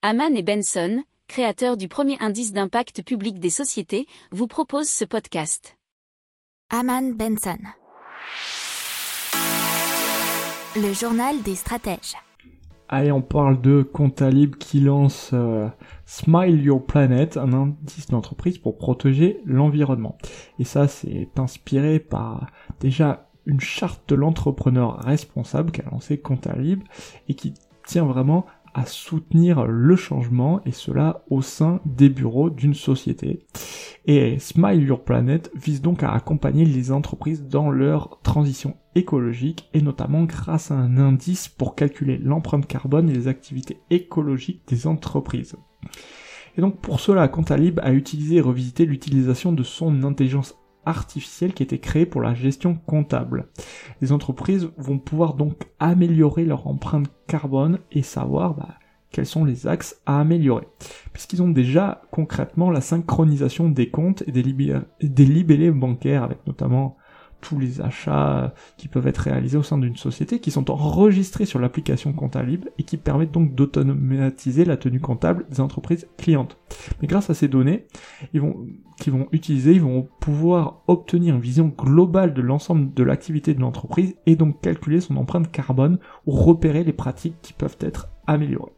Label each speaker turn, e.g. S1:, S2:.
S1: Haman et Benson, créateurs du premier indice d'impact public des sociétés, vous proposent ce podcast.
S2: Haman Benson. Le journal des stratèges.
S3: Allez, on parle de Comptalib qui lance euh, Smile Your Planet, un indice d'entreprise pour protéger l'environnement. Et ça, c'est inspiré par déjà une charte de l'entrepreneur responsable qu'a lancé Comptalib et qui tient vraiment soutenir le changement et cela au sein des bureaux d'une société. Et Smile Your Planet vise donc à accompagner les entreprises dans leur transition écologique et notamment grâce à un indice pour calculer l'empreinte carbone et les activités écologiques des entreprises. Et donc pour cela, Contalib a utilisé et revisité l'utilisation de son intelligence artificielle qui a été créée pour la gestion comptable. Les entreprises vont pouvoir donc améliorer leur empreinte carbone et savoir bah, quels sont les axes à améliorer. Puisqu'ils ont déjà concrètement la synchronisation des comptes et des libellés bancaires avec notamment tous les achats qui peuvent être réalisés au sein d'une société, qui sont enregistrés sur l'application Comptable et qui permettent donc d'automatiser la tenue comptable des entreprises clientes. Mais grâce à ces données, ils vont, qu'ils vont utiliser, ils vont pouvoir obtenir une vision globale de l'ensemble de l'activité de l'entreprise et donc calculer son empreinte carbone ou repérer les pratiques qui peuvent être améliorées.